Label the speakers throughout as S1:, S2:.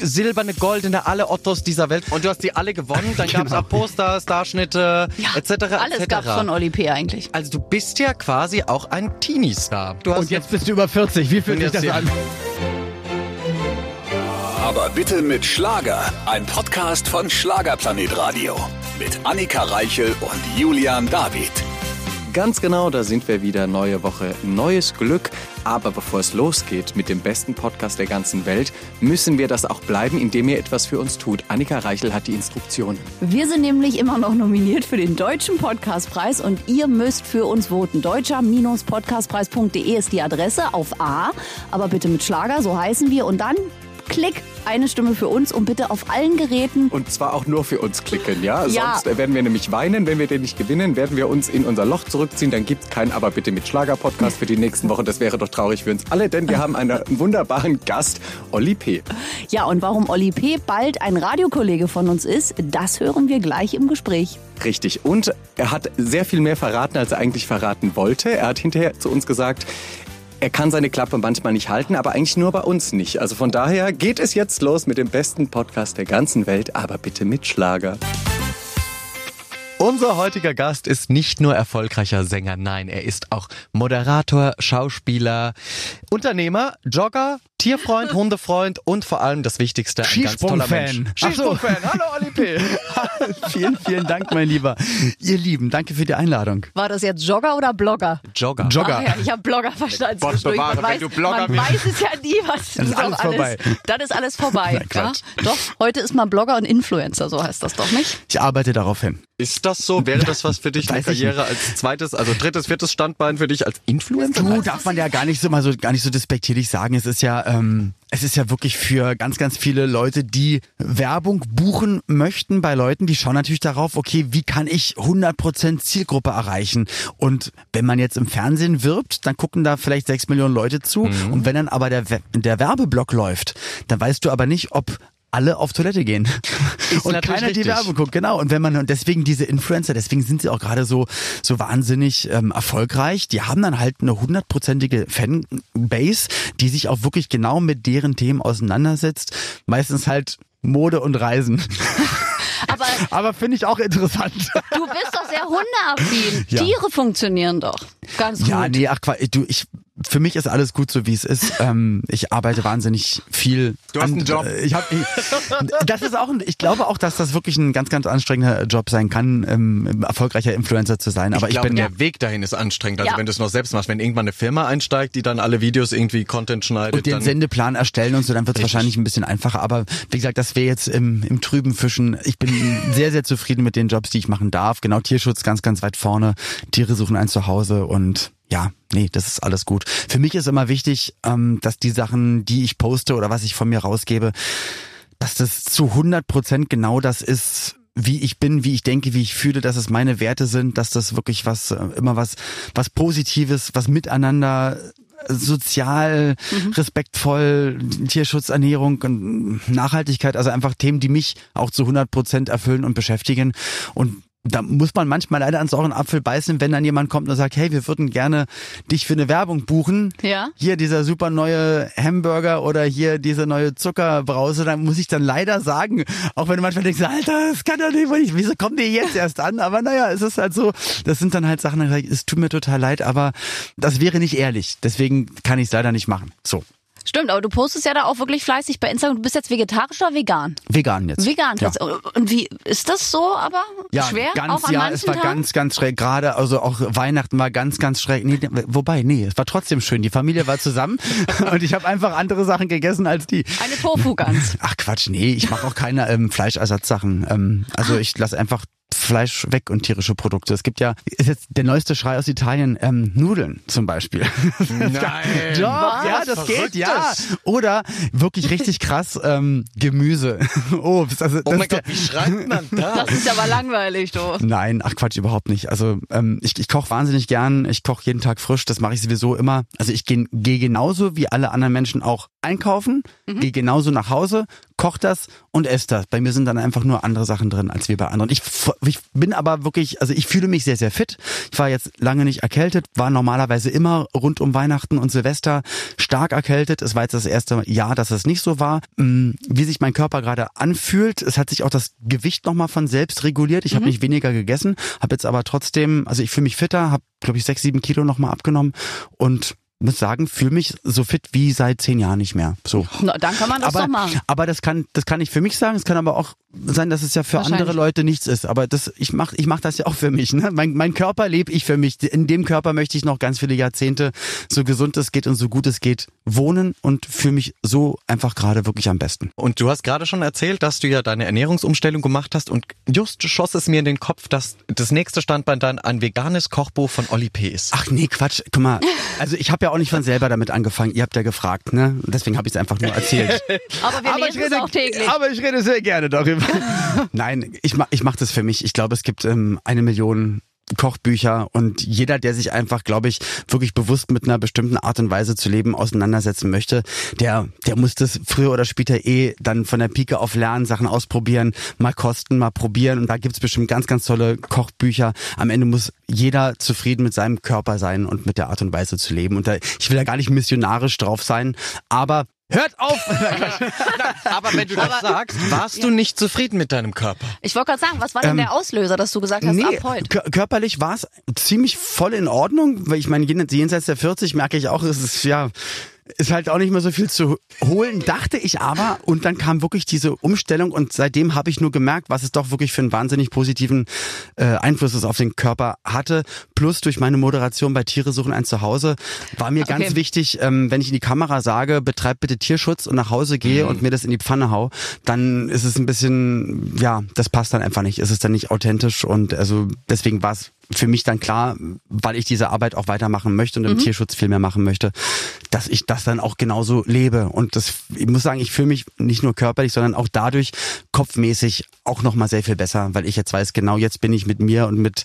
S1: silberne, goldene, alle Ottos dieser Welt und du hast die alle gewonnen. Dann gab es
S2: Genau.
S1: auch Poster, Starschnitte etc.
S3: Alles
S1: etc.
S3: gab's von Oli P. eigentlich.
S1: Also du bist ja quasi auch ein Teenie-Star.
S2: Und jetzt bist du über 40. Wie fühlt sich das an?
S4: Aber bitte mit Schlager. Ein Podcast von Schlagerplanet Radio. Mit Annika Reichel und Julian David.
S1: Ganz genau, da sind wir wieder. Neue Woche, neues Glück. Aber bevor es losgeht mit dem besten Podcast der ganzen Welt, müssen wir das auch bleiben, indem ihr etwas für uns tut. Annika Reichel hat die Instruktion.
S3: Wir sind nämlich immer noch nominiert für den Deutschen Podcastpreis und ihr müsst für uns voten. Deutscher-podcastpreis.de ist die Adresse auf A, aber bitte mit Schlager, so heißen wir. Und dann klick eine Stimme für uns und bitte auf allen Geräten.
S1: Und zwar auch nur für uns klicken, ja?
S3: Ja.
S1: Sonst werden wir nämlich weinen. Wenn wir den nicht gewinnen, werden wir uns in unser Loch zurückziehen. Dann gibt's keinen Aber bitte mit Schlager-Podcast für die nächsten Wochen. Das wäre doch traurig für uns alle, denn wir haben einen wunderbaren Gast, Olli P.
S3: Ja, und warum Oli P. bald ein Radiokollege von uns ist, das hören wir gleich im Gespräch.
S1: Richtig. Und er hat sehr viel mehr verraten, als er eigentlich verraten wollte. Er hat hinterher zu uns gesagt, er kann seine Klappe manchmal nicht halten, aber eigentlich nur bei uns nicht. Also von daher geht es jetzt los mit dem besten Podcast der ganzen Welt, aber bitte mit Schlager. Unser heutiger Gast ist nicht nur erfolgreicher Sänger, nein, er ist auch Moderator, Schauspieler, Unternehmer, Jogger, Tierfreund, Hundefreund und vor allem das Wichtigste, ein ganz toller Mensch.
S2: Skisprungfan. So.
S1: Hallo Oli P.
S2: vielen, vielen Dank, mein Lieber. Ihr Lieben, danke für die Einladung.
S3: War das jetzt Jogger oder Blogger?
S1: Jogger.
S2: Jogger.
S3: Ach ja, ich habe Blogger verstanden.
S1: Gott bewahre,
S3: man
S1: wenn
S3: weiß,
S1: du Blogger
S3: man
S1: bist.
S3: weiß es ja nie, was
S2: Dann ist
S3: doch
S2: alles vorbei.
S3: Dann ist alles vorbei.
S2: Nein,
S3: ja? Doch, heute ist man Blogger und Influencer, so heißt das doch nicht?
S2: Ich arbeite darauf hin.
S1: Ist das so? Wäre das was für dich, eine Karriere als zweites, also drittes, viertes Standbein für dich als Influencer?
S2: Du darf man ja gar nicht so mal so gar nicht so despektierlich sagen. Es ist ja ähm, es ist ja wirklich für ganz ganz viele Leute, die Werbung buchen möchten bei Leuten, die schauen natürlich darauf, okay, wie kann ich 100% Zielgruppe erreichen? Und wenn man jetzt im Fernsehen wirbt, dann gucken da vielleicht sechs Millionen Leute zu. Und wenn dann aber der der Werbeblock läuft, dann weißt du aber nicht, ob alle auf Toilette gehen und keiner die
S1: richtig.
S2: Werbung guckt, genau. Und wenn man und deswegen diese Influencer, deswegen sind sie auch gerade so so wahnsinnig ähm, erfolgreich. Die haben dann halt eine hundertprozentige Fanbase, die sich auch wirklich genau mit deren Themen auseinandersetzt. Meistens halt Mode und Reisen.
S3: Aber
S2: Aber finde ich auch interessant.
S3: du bist doch sehr hundeaffin.
S2: Ja.
S3: Tiere funktionieren doch. Ganz gut.
S2: Ja, nee, ach du, ich für mich ist alles gut so wie es ist. Ähm, ich arbeite wahnsinnig viel.
S1: Du hast einen Job.
S2: äh, Ich hab, ich, das ist auch, ein, ich glaube auch, dass das wirklich ein ganz, ganz anstrengender Job sein kann, ähm, erfolgreicher Influencer zu sein. Aber
S1: ich
S2: ich,
S1: glaube,
S2: bin
S1: der Weg dahin ist anstrengend. Also
S3: Ja.
S1: wenn du es noch selbst machst, wenn irgendwann eine Firma einsteigt, die dann alle Videos irgendwie Content schneidet,
S2: und den
S1: dann
S2: Sendeplan erstellen und so, dann wird es wahrscheinlich ein bisschen einfacher. Aber wie gesagt, das wäre jetzt im, im trüben Fischen. Ich bin sehr, sehr zufrieden mit den Jobs, die ich machen darf. Genau, Tierschutz ganz, ganz weit vorne. Tiere suchen ein Zuhause und ja, nee, das ist alles gut. Für mich ist immer wichtig, ähm, dass die Sachen, die ich poste oder was ich von mir rausgebe, dass das zu 100 Prozent genau das ist, wie ich bin, wie ich denke, wie ich fühle, dass es meine Werte sind, dass das wirklich was, äh, immer was, was Positives, was miteinander äh, sozial, respektvoll, Tierschutz, Ernährung und Nachhaltigkeit, also einfach Themen, die mich auch zu 100 Prozent erfüllen und beschäftigen und da muss man manchmal leider ans sauren Apfel beißen, wenn dann jemand kommt und sagt, hey, wir würden gerne dich für eine Werbung buchen.
S3: Ja.
S2: Hier dieser super neue Hamburger oder hier diese neue Zuckerbrause, dann muss ich dann leider sagen, auch wenn du manchmal denkst, Alter, das kann doch nicht, nicht, wieso kommt die jetzt erst an? Aber naja, es ist halt so, das sind dann halt Sachen, ich, es tut mir total leid, aber das wäre nicht ehrlich. Deswegen kann ich es leider nicht machen. So,
S3: Stimmt, aber du postest ja da auch wirklich fleißig bei Instagram. Du bist jetzt vegetarisch oder vegan?
S2: vegan jetzt.
S3: Vegan.
S2: Ja.
S3: Und wie ist das so aber?
S2: Ja,
S3: Schwer?
S2: ganz,
S3: auch an
S2: ja, es war
S3: Tagen?
S2: ganz, ganz schräg. Gerade, also auch Weihnachten war ganz, ganz schräg. Nee, wobei, nee, es war trotzdem schön. Die Familie war zusammen und ich habe einfach andere Sachen gegessen als die.
S3: Eine Tofu-Gans.
S2: Ach Quatsch, nee, ich mache auch keine ähm, Fleischersatzsachen. Ähm, also ich lasse einfach Fleisch weg und tierische Produkte. Es gibt ja, ist jetzt der neueste Schrei aus Italien, ähm, Nudeln zum Beispiel.
S1: Nein.
S2: Doch, ja, das geht, ja. Oder wirklich richtig krass, ähm, Gemüse, Obst. Also,
S1: Oh
S2: das,
S1: mein Gott, wie schreibt man das?
S3: Das ist aber langweilig, du.
S2: Nein, ach Quatsch, überhaupt nicht. Also ähm, ich, ich koche wahnsinnig gern, ich koche jeden Tag frisch, das mache ich sowieso immer. Also ich gehe geh genauso wie alle anderen Menschen auch einkaufen, gehe genauso nach Hause, koche das und esse das. Bei mir sind dann einfach nur andere Sachen drin als wir bei anderen. Ich, ich bin aber wirklich, also ich fühle mich sehr, sehr fit. Ich war jetzt lange nicht erkältet, war normalerweise immer rund um Weihnachten und Silvester stark erkältet. Es war jetzt das erste Jahr, dass es nicht so war. Mm, wie sich mein Körper gerade anfühlt, es hat sich auch das Gewicht nochmal von selbst reguliert. Ich habe nicht weniger gegessen, habe jetzt aber trotzdem, also ich fühle mich fitter, habe glaube ich sechs, sieben Kilo nochmal abgenommen und muss sagen, fühle mich so fit wie seit zehn Jahren nicht mehr. So.
S3: Na, dann kann man das
S2: aber,
S3: doch machen.
S2: aber das kann, das kann ich für mich sagen. Es kann aber auch sein, dass es ja für andere Leute nichts ist. Aber das, ich mach, ich mach das ja auch für mich. Ne? Mein, mein Körper lebe ich für mich. In dem Körper möchte ich noch ganz viele Jahrzehnte, so gesund es geht und so gut es geht, wohnen und fühle mich so einfach gerade wirklich am besten.
S1: Und du hast gerade schon erzählt, dass du ja deine Ernährungsumstellung gemacht hast und just schoss es mir in den Kopf, dass das nächste Standbein dann ein veganes Kochbuch von Olli P. ist.
S2: Ach nee, Quatsch. Guck mal, also ich habe ja auch nicht von selber damit angefangen. Ihr habt ja gefragt, ne? Deswegen habe ich es einfach nur erzählt.
S3: Aber wir lesen es auch täglich.
S2: aber ich rede sehr gerne darüber. Nein, ich mach, ich mach das für mich. Ich glaube, es gibt ähm, eine Million Kochbücher und jeder, der sich einfach, glaube ich, wirklich bewusst mit einer bestimmten Art und Weise zu leben auseinandersetzen möchte, der, der muss das früher oder später eh dann von der Pike auf lernen, Sachen ausprobieren, mal kosten, mal probieren und da gibt's bestimmt ganz, ganz tolle Kochbücher. Am Ende muss jeder zufrieden mit seinem Körper sein und mit der Art und Weise zu leben und da, ich will da gar nicht missionarisch drauf sein, aber Hört auf!
S1: Aber wenn du das sagst, warst du nicht zufrieden mit deinem Körper?
S3: Ich wollte gerade sagen, was war denn
S2: Ähm,
S3: der Auslöser, dass du gesagt hast,
S2: Nee,
S3: ab heute?
S2: kör- körperlich war es ziemlich voll in Ordnung, weil ich meine, jen- jenseits der 40 merke ich auch, es ist ja ist halt auch nicht mehr so viel zu holen, dachte ich aber. Und dann kam wirklich diese Umstellung und seitdem habe ich nur gemerkt, was es doch wirklich für einen wahnsinnig positiven äh, Einfluss es auf den Körper hatte. Plus durch meine Moderation bei Tiere suchen ein Zuhause war mir ganz
S3: Okay.
S2: wichtig, ähm, wenn ich in die Kamera sage, betreib bitte Tierschutz und nach Hause gehe und mir das in die Pfanne hau, dann ist es ein bisschen, ja, das passt dann einfach nicht. Es ist dann nicht authentisch und also deswegen war es für mich dann klar, weil ich diese Arbeit auch weitermachen möchte und im Tierschutz viel mehr machen möchte, dass ich das dann auch genauso lebe. Und das, ich muss sagen, ich fühle mich nicht nur körperlich, sondern auch dadurch kopfmäßig auch nochmal sehr viel besser, weil ich jetzt weiß, genau jetzt bin ich mit mir und mit,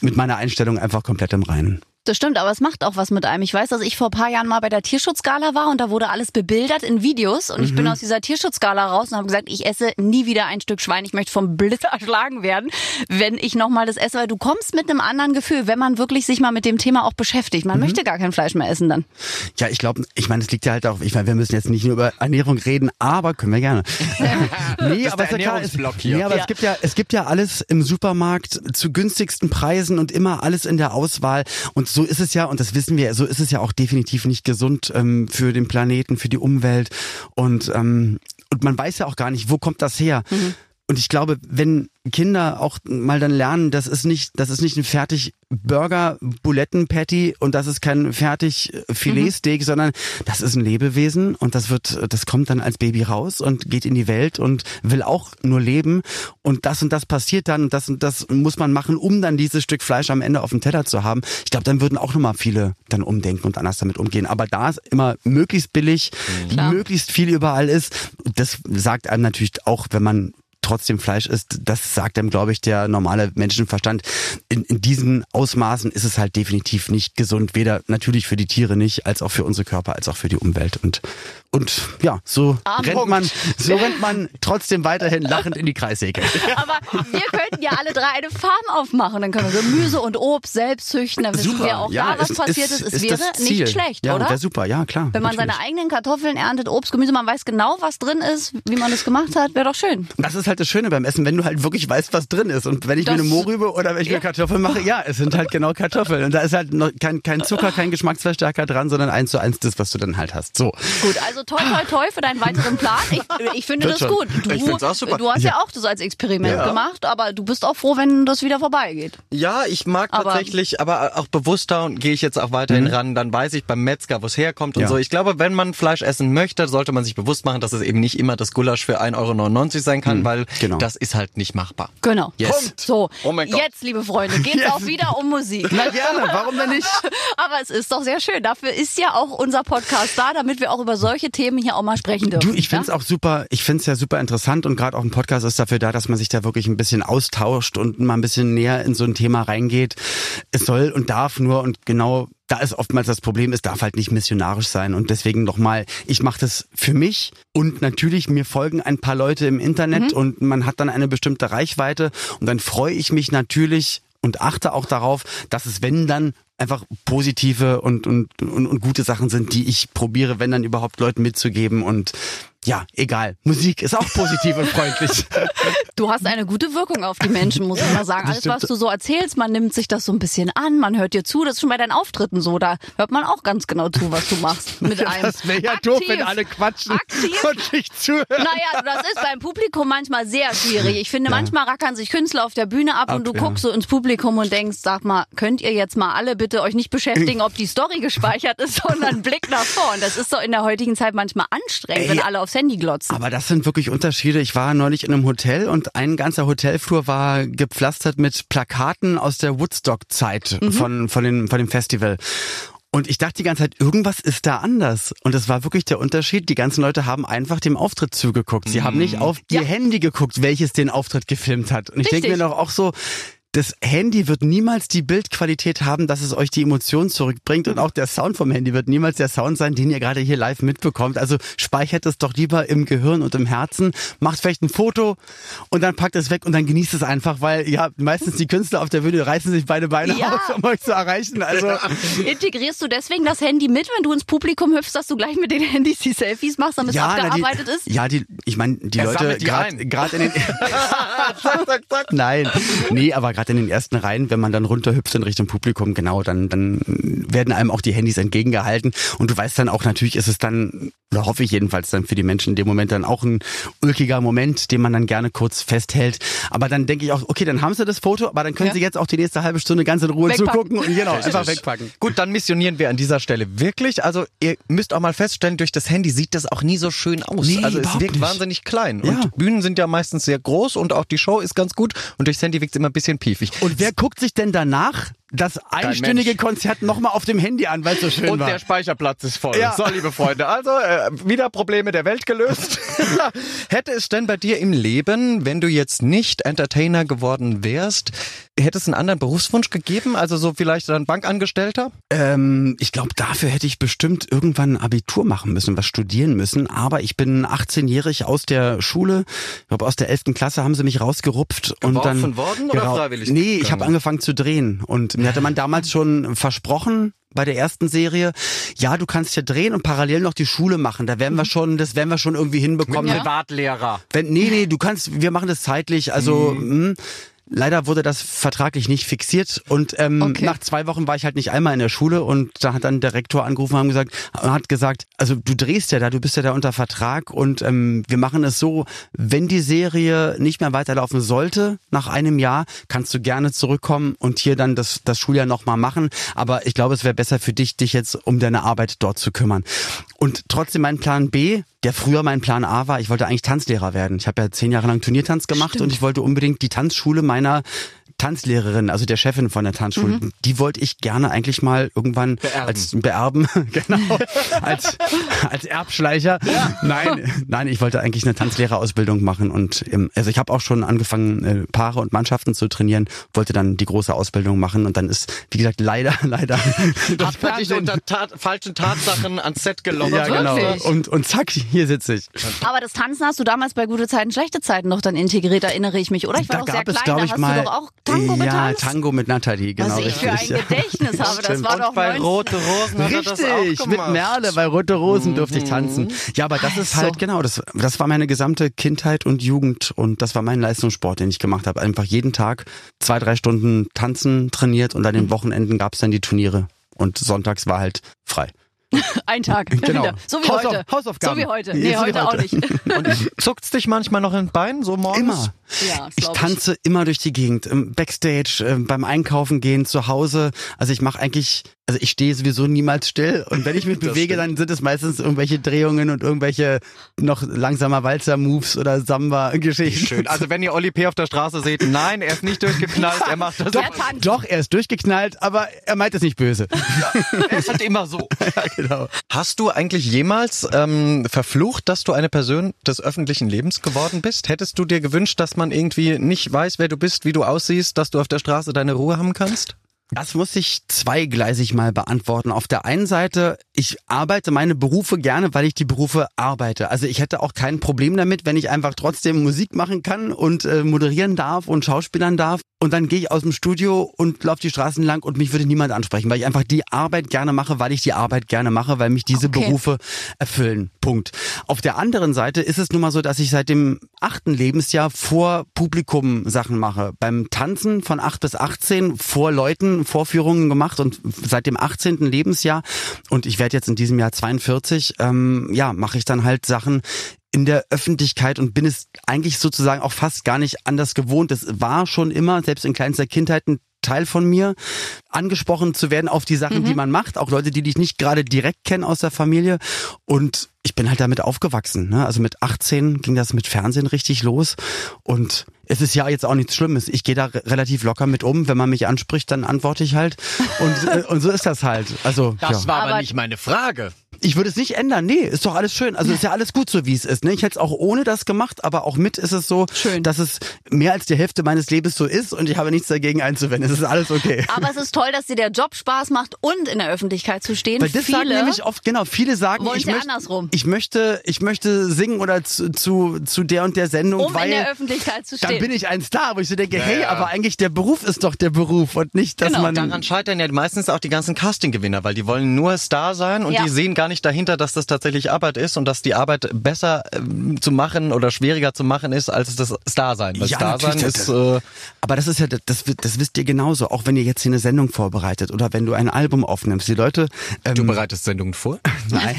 S2: mit meiner Einstellung einfach komplett im Reinen.
S3: Das stimmt, aber es macht auch was mit einem. Ich weiß, dass ich vor ein paar Jahren mal bei der Tierschutzgala war und da wurde alles bebildert in Videos und
S2: Mhm.
S3: ich bin aus dieser Tierschutzgala raus und habe gesagt, ich esse nie wieder ein Stück Schwein. Ich möchte vom Blitz erschlagen werden, wenn ich nochmal das esse, weil du kommst mit einem anderen Gefühl, wenn man wirklich sich mal mit dem Thema auch beschäftigt.
S2: Mhm.
S3: Man möchte gar kein Fleisch mehr essen dann.
S2: Ja, ich glaube, ich meine, es liegt ja halt auch, ich meine, wir müssen jetzt nicht nur über Ernährung reden, aber können wir gerne. nee,
S1: ist
S2: aber,
S1: der
S2: ist ja klar, es, nee, aber
S3: Ja.
S2: es gibt ja, es gibt ja alles im Supermarkt zu günstigsten Preisen und immer alles in der Auswahl. Und so ist es ja, und das wissen wir, so ist es ja auch definitiv nicht gesund ähm, für den Planeten, für die Umwelt. Und, ähm, und man weiß ja auch gar nicht, wo kommt das her? Und ich glaube, wenn Kinder auch mal dann lernen, das ist nicht, das ist nicht ein fertig Burger, Buletten Patty und das ist kein fertig äh, Filetsteak, sondern das ist ein Lebewesen und das wird, das kommt dann als Baby raus und geht in die Welt und will auch nur leben und das und das passiert dann und das und das muss man machen, um dann dieses Stück Fleisch am Ende auf dem Teller zu haben. Ich glaube, dann würden auch nochmal viele dann umdenken und anders damit umgehen. Aber da es immer möglichst billig,
S3: Klar.
S2: möglichst viel überall ist, das sagt einem natürlich auch, wenn man trotzdem Fleisch isst, das sagt einem, glaube ich, der normale Menschenverstand. In, in diesen Ausmaßen ist es halt definitiv nicht gesund, weder natürlich für die Tiere nicht, als auch für unsere Körper, als auch für die Umwelt. Und, und ja, so rennt man, so rennt man trotzdem weiterhin lachend in die Kreissäge.
S3: Aber wir könnten ja alle drei eine Farm aufmachen. Dann können wir Gemüse und Obst selbst züchten. Dann wissen wir auch da, was passiert ist. Es wäre
S2: das Ziel.
S3: nicht schlecht,
S2: ja,
S3: oder?
S2: Wäre super, ja klar.
S3: Wenn man seine
S2: natürlich.
S3: eigenen Kartoffeln erntet, Obst, Gemüse, man weiß genau, was drin ist, wie man das gemacht hat, wäre doch schön.
S2: Das ist halt das Schöne beim Essen, wenn du halt wirklich weißt, was drin ist. Und wenn ich
S3: Das-
S2: mir eine Mohrrübe oder wenn ich mir Kartoffeln mache, ja, es sind halt genau Kartoffeln. Und da ist halt kein, kein Zucker, kein Geschmacksverstärker dran, sondern eins zu eins das, was du dann halt hast. So.
S3: Gut, also toi toi toi für deinen weiteren Plan. Ich, ich finde das gut. Du,
S1: Ich find's auch super.
S3: du hast ja. auch das als Experiment
S1: Ja.
S3: gemacht, aber du bist auch froh, wenn das wieder vorbeigeht.
S1: Ja, ich mag
S3: Aber-
S1: tatsächlich, aber auch bewusster und gehe ich jetzt auch weiterhin ran, dann weiß ich beim Metzger, wo es herkommt und
S2: Ja.
S1: so. Ich glaube, wenn man Fleisch essen möchte, sollte man sich bewusst machen, dass es eben nicht immer das Gulasch für 1,99 Euro sein kann, weil
S2: genau.
S1: das ist halt nicht machbar.
S3: Genau.
S1: Yes.
S3: Punkt. So,
S1: Oh mein Gott.
S3: jetzt, liebe Freunde, geht's
S2: Yes.
S3: auch wieder um Musik.
S2: Na gerne, warum denn nicht?
S3: Aber es ist doch sehr schön. Dafür ist ja auch unser Podcast da, damit wir auch über solche Themen hier auch mal sprechen dürfen.
S2: Du, ich finde es
S3: ja?
S2: auch super, ich finde es ja super interessant und gerade auch ein Podcast ist dafür da, dass man sich da wirklich ein bisschen austauscht und mal ein bisschen näher in so ein Thema reingeht. Es soll und darf nur und genau da ist oftmals das Problem, es darf halt nicht missionarisch sein. Und deswegen nochmal, ich mache das für mich und natürlich, mir folgen ein paar Leute im Internet und man hat dann eine bestimmte Reichweite und dann freue ich mich natürlich und achte auch darauf, dass es, wenn dann einfach positive und, und, und, und gute Sachen sind, die ich probiere, wenn dann überhaupt Leuten mitzugeben und ja, egal. Musik ist auch positiv und freundlich.
S3: Du hast eine gute Wirkung auf die Menschen, muss ich mal sagen. Alles, was du so erzählst, man nimmt sich das so ein bisschen an, man hört dir zu. Das ist schon bei deinen Auftritten so. Da hört man auch ganz genau zu, was du machst mit einem.
S2: Das wäre ja
S3: Aktiv.
S2: doof, wenn alle quatschen
S3: Aktiv.
S2: und nicht zuhören.
S3: Naja, das ist beim Publikum manchmal sehr schwierig. Ich finde, manchmal rackern sich Künstler auf der Bühne ab und du
S2: Ab, ja.
S3: guckst so ins Publikum und denkst, sag mal, könnt ihr jetzt mal alle bitte euch nicht beschäftigen, ob die Story gespeichert ist, sondern Blick nach vorn. Das ist doch in der heutigen Zeit manchmal anstrengend, wenn
S2: Ey,
S3: alle aufs Handy glotzen.
S2: Aber das sind wirklich Unterschiede. Ich war neulich in einem Hotel und ein ganzer Hotelflur war gepflastert mit Plakaten aus der Woodstock-Zeit von, von, den, von dem Festival. Und ich dachte die ganze Zeit, irgendwas ist da anders. Und es war wirklich der Unterschied. Die ganzen Leute haben einfach dem Auftritt zugeguckt. Sie haben nicht auf ihr
S3: Ja.
S2: Handy geguckt, welches den Auftritt gefilmt hat. Und ich denke mir doch auch so, das Handy wird niemals die Bildqualität haben, dass es euch die Emotionen zurückbringt und auch der Sound vom Handy wird niemals der Sound sein, den ihr gerade hier live mitbekommt. Also speichert es doch lieber im Gehirn und im Herzen, macht vielleicht ein Foto und dann packt es weg und dann genießt es einfach, weil ja meistens die Künstler auf der Bühne reißen sich beide Beine
S3: Ja.
S2: auf, um euch zu erreichen. Also
S3: Integrierst du deswegen das Handy mit, wenn du ins Publikum hüpfst, dass du gleich mit den Handys die Selfies machst, damit es
S2: ja, na,
S3: abgearbeitet
S2: die,
S3: ist?
S2: ja, die, ich meine, die
S1: Er
S2: Leute gerade gerade in den Nein, nee, aber gerade in den ersten Reihen, wenn man dann runterhüpft in Richtung Publikum, genau, dann dann werden einem auch die Handys entgegengehalten und du weißt dann auch natürlich ist es dann oder hoffe ich jedenfalls dann für die Menschen in dem Moment dann auch ein ulkiger Moment, den man dann gerne kurz festhält. Aber dann denke ich auch, okay, dann haben sie das Foto, aber dann können
S1: Ja.
S2: sie jetzt auch die nächste halbe Stunde ganz in Ruhe
S3: Wegpacken.
S2: zugucken und genau, einfach wegpacken.
S1: Gut, dann missionieren wir an dieser Stelle wirklich. Also ihr müsst auch mal feststellen, durch das Handy sieht das auch nie so schön aus.
S2: Nee,
S1: also es wirkt
S2: nicht.
S1: wahnsinnig klein.
S2: Ja.
S1: Und Bühnen sind ja meistens sehr groß und auch die Show ist ganz gut. Und durchs Handy wirkt es immer ein bisschen piefig.
S2: Und wer guckt sich denn danach das einstündige. Konzert nochmal auf dem Handy an, weil es so schön
S1: Und
S2: war?
S1: der Speicherplatz ist voll.
S2: Ja.
S1: So, liebe Freunde, also äh, wieder Probleme der Welt gelöst. Hätte es denn bei dir im Leben, wenn du jetzt nicht Entertainer geworden wärst, hätte es einen anderen Berufswunsch gegeben? Also so vielleicht ein Bankangestellter?
S2: Ähm, ich glaube, dafür hätte ich bestimmt irgendwann ein Abitur machen müssen, was studieren müssen. Aber ich bin 18-jährig aus der Schule, ich glaube aus der 11. Klasse haben sie mich rausgerupft. und
S1: Geworfen
S2: dann
S1: worden oder
S2: Gerau-
S1: freiwillig
S2: Nee, ich habe angefangen zu drehen. Und mir hatte man damals schon versprochen, bei der ersten Serie, ja, du kannst ja drehen und parallel noch die Schule machen. Da werden wir schon, das werden wir schon irgendwie hinbekommen.
S3: Ja.
S1: Privatlehrer.
S2: Wenn, nee, nee, du kannst, wir machen das zeitlich. Also mh, leider wurde das vertraglich nicht fixiert und ähm,
S3: Okay.
S2: nach zwei Wochen war ich halt nicht einmal in der Schule und da hat dann der Rektor angerufen und gesagt, hat gesagt, also du drehst ja da, du bist ja da unter Vertrag und ähm, wir machen es so, wenn die Serie nicht mehr weiterlaufen sollte nach einem Jahr, kannst du gerne zurückkommen und hier dann das, das Schuljahr nochmal machen. Aber ich glaube, es wäre besser für dich, dich jetzt um deine Arbeit dort zu kümmern. Und trotzdem mein Plan B, der früher mein Plan A war, ich wollte eigentlich Tanzlehrer werden. Ich habe ja zehn Jahre lang Turniertanz gemacht und ich wollte unbedingt die Tanzschule meiner Tanzlehrerin, also der Chefin von der Tanzschule, die wollte ich gerne eigentlich mal irgendwann
S1: Beerben.
S2: als beerben, genau, als als Erbschleicher. Nein, nein, ich wollte eigentlich eine Tanzlehrerausbildung machen und also ich habe auch schon angefangen äh, Paare und Mannschaften zu trainieren, wollte dann die große Ausbildung machen und dann ist wie gesagt leider leider das
S1: Hat man dich unter Tat, falschen Tatsachen ans Set gelockt?
S2: ja, genau.
S3: Wirklich?
S2: Und, und zack, hier sitze ich.
S3: Aber das Tanzen hast du damals bei gute Zeiten, schlechte Zeiten noch dann integriert, erinnere ich mich, oder? Ich war
S2: da
S3: doch sehr
S2: gab es,
S3: klein,
S2: glaube
S3: da
S2: ich,
S3: hast
S2: mal.
S3: du doch auch Tango
S2: ja,
S3: getanzt.
S2: Tango mit Nathalie, genau.
S3: Was ich für ein
S2: richtig, ja.
S3: Gedächtnis habe, das war
S1: Und
S3: doch
S1: bei
S3: 19
S1: Rote Rosen hat er das auch
S2: Richtig, mit. Merle bei Rote Rosen durfte ich tanzen. Ja, aber das ist
S3: Also.
S2: halt genau, das, das war meine gesamte Kindheit und Jugend und das war mein Leistungssport, den ich gemacht habe. Einfach jeden Tag zwei, drei Stunden tanzen, trainiert und an den Wochenenden gab's dann die Turniere und sonntags war halt frei.
S3: Ein Tag.
S2: Genau.
S3: Wieder. So wie
S2: Hausauf-
S3: heute.
S2: Hausaufgaben.
S3: So wie heute.
S2: Nee, wie
S3: heute auch
S2: heute.
S3: nicht.
S1: Und zuckt's dich manchmal noch in den Bein, so morgens?
S2: Immer.
S3: Ja,
S2: Ich
S3: glaub ich.
S2: tanze immer durch die Gegend, im Backstage, äh, beim Einkaufen gehen, zu Hause. Also ich mache eigentlich, also ich stehe sowieso niemals still. Und wenn ich mich bewege, dann sind es meistens irgendwelche Drehungen und irgendwelche noch langsamer Walzer-Moves oder Samba-Geschichten.
S1: Schön. Also wenn ihr Oli P. auf der Straße seht, nein, er ist nicht durchgeknallt, er macht das.
S3: Tanzt.
S2: Doch, er ist durchgeknallt, aber er meint es nicht böse.
S1: Er ist halt immer so.
S2: genau.
S1: Hast du eigentlich jemals ähm, verflucht, dass du eine Person des öffentlichen Lebens geworden bist? Hättest du dir gewünscht, dass man irgendwie nicht weiß, wer du bist, wie du aussiehst, dass du auf der Straße deine Ruhe haben kannst?
S2: Das muss ich zweigleisig mal beantworten. Auf der einen Seite, ich arbeite meine Berufe gerne, weil ich die Berufe arbeite. Also ich hätte auch kein Problem damit, wenn ich einfach trotzdem Musik machen kann und äh, moderieren darf und schauspielern darf. Und dann gehe ich aus dem Studio und laufe die Straßen lang und mich würde niemand ansprechen, weil ich einfach die Arbeit gerne mache, weil ich die Arbeit gerne mache, weil mich diese
S3: Okay.
S2: Berufe erfüllen. Punkt. Auf der anderen Seite ist es nun mal so, dass ich seit dem achten Lebensjahr vor Publikum Sachen mache. Beim Tanzen von 8 bis 18 vor Leuten Vorführungen gemacht und seit dem 18. Lebensjahr und ich werde jetzt in diesem Jahr 42, ähm, ja, mache ich dann halt Sachen in der Öffentlichkeit und bin es eigentlich sozusagen auch fast gar nicht anders gewohnt. Es war schon immer, selbst in kleinster Kindheit, ein Teil von mir, angesprochen zu werden auf die Sachen, die man macht. Auch Leute, die dich nicht gerade direkt kennen aus der Familie. Und ich bin halt damit aufgewachsen. Ne? Also mit 18 ging das mit Fernsehen richtig los. Und es ist ja jetzt auch nichts Schlimmes. Ich gehe da re- relativ locker mit um. Wenn man mich anspricht, dann antworte ich halt. Und, äh, und so ist das halt. Also ja.
S1: war
S3: aber
S1: nicht meine Frage.
S2: Ich würde es nicht ändern. Nee, ist doch alles schön. Also ist ja alles gut so, wie es ist. Ne? Ich hätte es auch ohne das gemacht, aber auch mit ist es so,
S3: Schön.
S2: dass es mehr als die Hälfte meines Lebens so ist und ich habe nichts dagegen einzuwenden. Es ist alles okay.
S3: Aber es ist toll, dass dir der Job Spaß macht und in der Öffentlichkeit zu stehen.
S2: Weil das sagen
S3: Viele
S2: nämlich oft, genau, viele sagen, ich,
S3: ja
S2: möchte,
S3: andersrum.
S2: ich möchte, ich möchte singen oder zu, zu, zu der und der Sendung,
S3: um
S2: weil
S3: in der Öffentlichkeit zu
S2: dann
S3: stehen.
S2: bin ich ein Star, wo ich so denke, hey, aber eigentlich der Beruf ist doch der Beruf und nicht, dass
S3: Genau.
S2: man
S1: Daran scheitern ja meistens auch die ganzen Casting-Gewinner, weil die wollen nur Star sein und
S3: Ja.
S1: die sehen gar nicht dahinter, dass das tatsächlich Arbeit ist und dass die Arbeit besser ähm, zu machen oder schwieriger zu machen ist als das Star-Sein. Weil
S2: Ja,
S1: Star-Sein
S2: natürlich,
S1: ist...
S2: das-
S1: Äh,
S2: Aber das ist ja, das, das wisst ihr genauso, auch wenn ihr jetzt hier eine Sendung vorbereitet oder wenn du ein Album aufnimmst. Die Leute, ähm,
S1: du bereitest Sendungen vor?
S2: nein,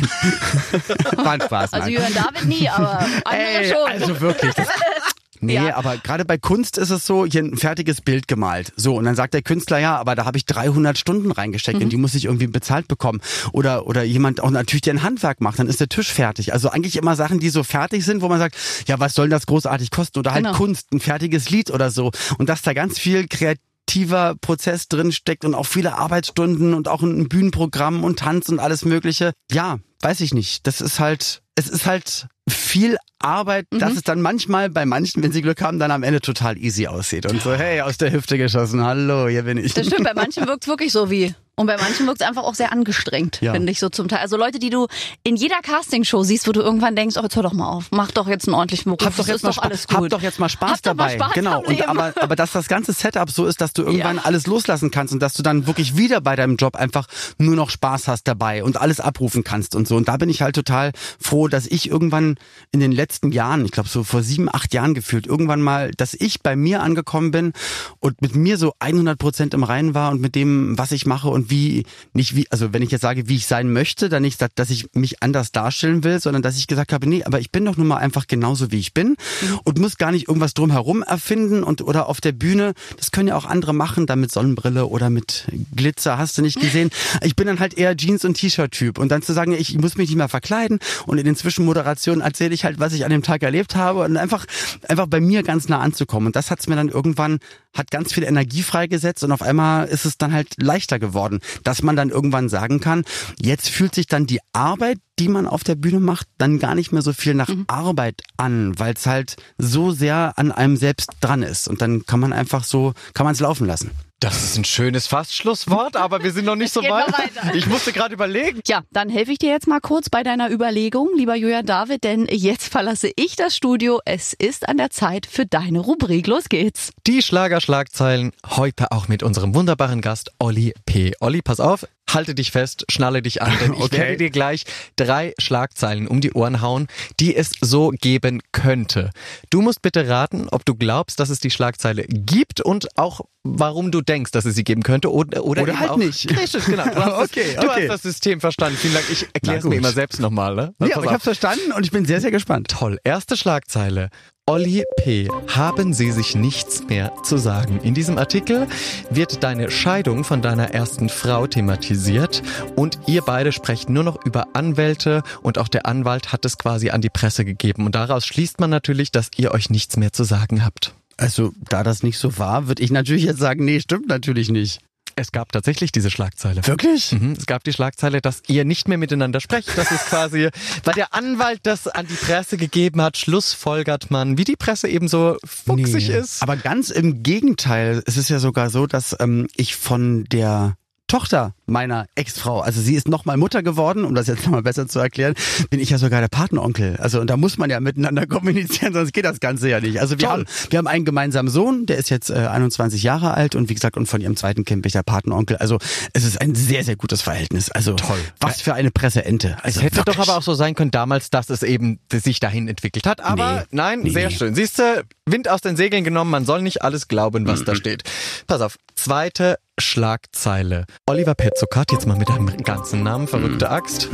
S2: war ein Spaß,
S3: also
S2: nein.
S3: Jürgen David nie, aber andere
S2: Ey,
S3: schon.
S2: also wirklich. Das, nee,
S3: Ja.
S2: aber gerade bei Kunst ist es so, hier ein fertiges Bild gemalt. So, und dann sagt der Künstler, ja, aber da habe ich 300 Stunden reingesteckt
S3: Mhm.
S2: und die muss ich irgendwie bezahlt bekommen. Oder, oder jemand auch natürlich, der ein Handwerk macht, dann ist der Tisch fertig. Also eigentlich immer Sachen, die so fertig sind, wo man sagt, ja, was soll denn das großartig kosten? Oder halt
S3: Genau.
S2: Kunst, ein fertiges Lied oder so. Und dass da ganz viel kreativer Prozess drin steckt und auch viele Arbeitsstunden und auch ein Bühnenprogramm und Tanz und alles Mögliche. Ja, weiß ich nicht. Das ist halt, es ist halt viel Arbeit,
S3: Mhm.
S2: dass es dann manchmal bei manchen, wenn sie Glück haben, dann am Ende total easy aussieht. Und so, hey, aus der Hüfte geschossen, hallo, hier bin ich.
S3: Das stimmt, bei manchen wirkt es wirklich so wie. Und bei manchen wirkt es einfach auch sehr angestrengt,
S2: Ja.
S3: finde ich so zum Teil. Also Leute, die du in jeder Castingshow siehst, wo du irgendwann denkst, oh, jetzt hör doch mal auf, mach doch jetzt einen ordentlichen Beruf.
S2: Hab doch jetzt
S3: ist
S2: mal
S3: doch
S2: Spaß,
S3: alles gut.
S2: hab doch jetzt mal Spaß
S3: Hab doch mal
S2: dabei.
S3: Spaß
S2: genau. Und aber, aber dass das ganze Setup so ist, dass du irgendwann alles loslassen kannst und dass du dann wirklich wieder bei deinem Job einfach nur noch Spaß hast dabei und alles abrufen kannst und so. Und da bin ich halt total froh, dass ich irgendwann in den letzten Jahren, ich glaube so vor sieben, acht Jahren gefühlt, irgendwann mal, dass ich bei mir angekommen bin und mit mir so 100 Prozent im Reinen war und mit dem, was ich mache und wie, nicht wie, also wenn ich jetzt sage, wie ich sein möchte, dann nicht, dass ich mich anders darstellen will, sondern dass ich gesagt habe, nee, aber ich bin doch nun mal einfach genauso, wie ich bin und muss gar nicht irgendwas drumherum erfinden und oder auf der Bühne, das können ja auch andere machen, da mit Sonnenbrille oder mit Glitzer, hast du nicht gesehen. Ich bin dann halt eher Jeans- und T-Shirt-Typ und dann zu sagen, ich muss mich nicht mehr verkleiden und in den Zwischenmoderationen erzähle ich halt, was ich an dem Tag erlebt habe und einfach, einfach bei mir ganz nah anzukommen. Und das hat's mir dann irgendwann, hat ganz viel Energie freigesetzt und auf einmal ist es dann halt leichter geworden, dass man dann irgendwann sagen kann, jetzt fühlt sich dann die Arbeit, die man auf der Bühne macht, dann gar nicht mehr so viel nach Arbeit an, weil es halt so sehr an einem selbst dran ist. Und dann kann man einfach so, kann man es laufen lassen.
S1: Das ist ein schönes Fast-Schlusswort, aber wir sind noch nicht so weit. Ich musste gerade überlegen.
S3: Ja, dann helfe ich dir jetzt mal kurz bei deiner Überlegung, lieber Julian David, denn jetzt verlasse ich das Studio. Es ist an der Zeit für deine Rubrik. Los geht's.
S1: Die Schlagerschlagzeilen heute auch mit unserem wunderbaren Gast Olli P. Olli, pass auf, halte dich fest, schnalle dich an, denn ich
S2: Okay.
S1: werde dir gleich drei Schlagzeilen um die Ohren hauen, die es so geben könnte. Du musst bitte raten, ob du glaubst, dass es die Schlagzeile gibt und auch warum du denkst, dass es sie geben könnte oder, oder,
S2: Oder halt
S1: auch,
S2: nicht.
S1: Richtig, genau. Du hast,
S2: Okay,
S1: das, du
S2: okay.
S1: hast das System verstanden. Vielen Dank. Ich erkläre es mir immer selbst nochmal. Ne?
S2: Nee,
S1: Pass
S2: aber ich hab's verstanden und ich bin sehr, sehr gespannt.
S1: Toll. Erste Schlagzeile. Olli P. Haben Sie sich nichts mehr zu sagen? In diesem Artikel wird deine Scheidung von deiner ersten Frau thematisiert und ihr beide sprecht nur noch über Anwälte und auch der Anwalt hat es quasi an die Presse gegeben und daraus schließt man natürlich, dass ihr euch nichts mehr zu sagen habt.
S2: Also, da das nicht so war, würde ich natürlich jetzt sagen, nee, stimmt natürlich nicht.
S1: Es gab tatsächlich diese Schlagzeile.
S2: Wirklich?
S1: Mhm. Es gab die Schlagzeile, dass ihr nicht mehr miteinander sprecht. Das ist quasi, weil der Anwalt das an die Presse gegeben hat, schlussfolgert man, wie die Presse eben so fuchsig
S2: Nee.
S1: ist.
S2: Aber ganz im Gegenteil. Es ist ja sogar so, dass ähm, ich von der Tochter meiner Ex-Frau, also sie ist nochmal Mutter geworden, um das jetzt nochmal besser zu erklären, bin ich ja sogar der Patenonkel. Also und da muss man ja miteinander kommunizieren, sonst geht das Ganze ja nicht. Also wir
S1: Toll.
S2: haben wir haben einen gemeinsamen Sohn, der ist jetzt äh, 21 Jahre alt und wie gesagt und von ihrem zweiten Kind bin ich der Patenonkel. Also es ist ein sehr sehr gutes Verhältnis. Also
S1: Toll.
S2: Was für eine Presseente. Also
S1: Es hätte
S2: wirklich.
S1: doch aber auch so sein können damals, dass es eben sich dahin entwickelt hat. Aber
S2: Nee.
S1: nein,
S2: Nee.
S1: sehr schön. Siehst du, Wind aus den Segeln genommen, man soll nicht alles glauben, was da steht. Pass auf, zweite Schlagzeile. Oliver Petzokat, jetzt mal mit deinem ganzen Namen, verrückte Axt,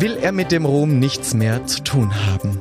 S1: will er mit dem Ruhm nichts mehr zu tun haben.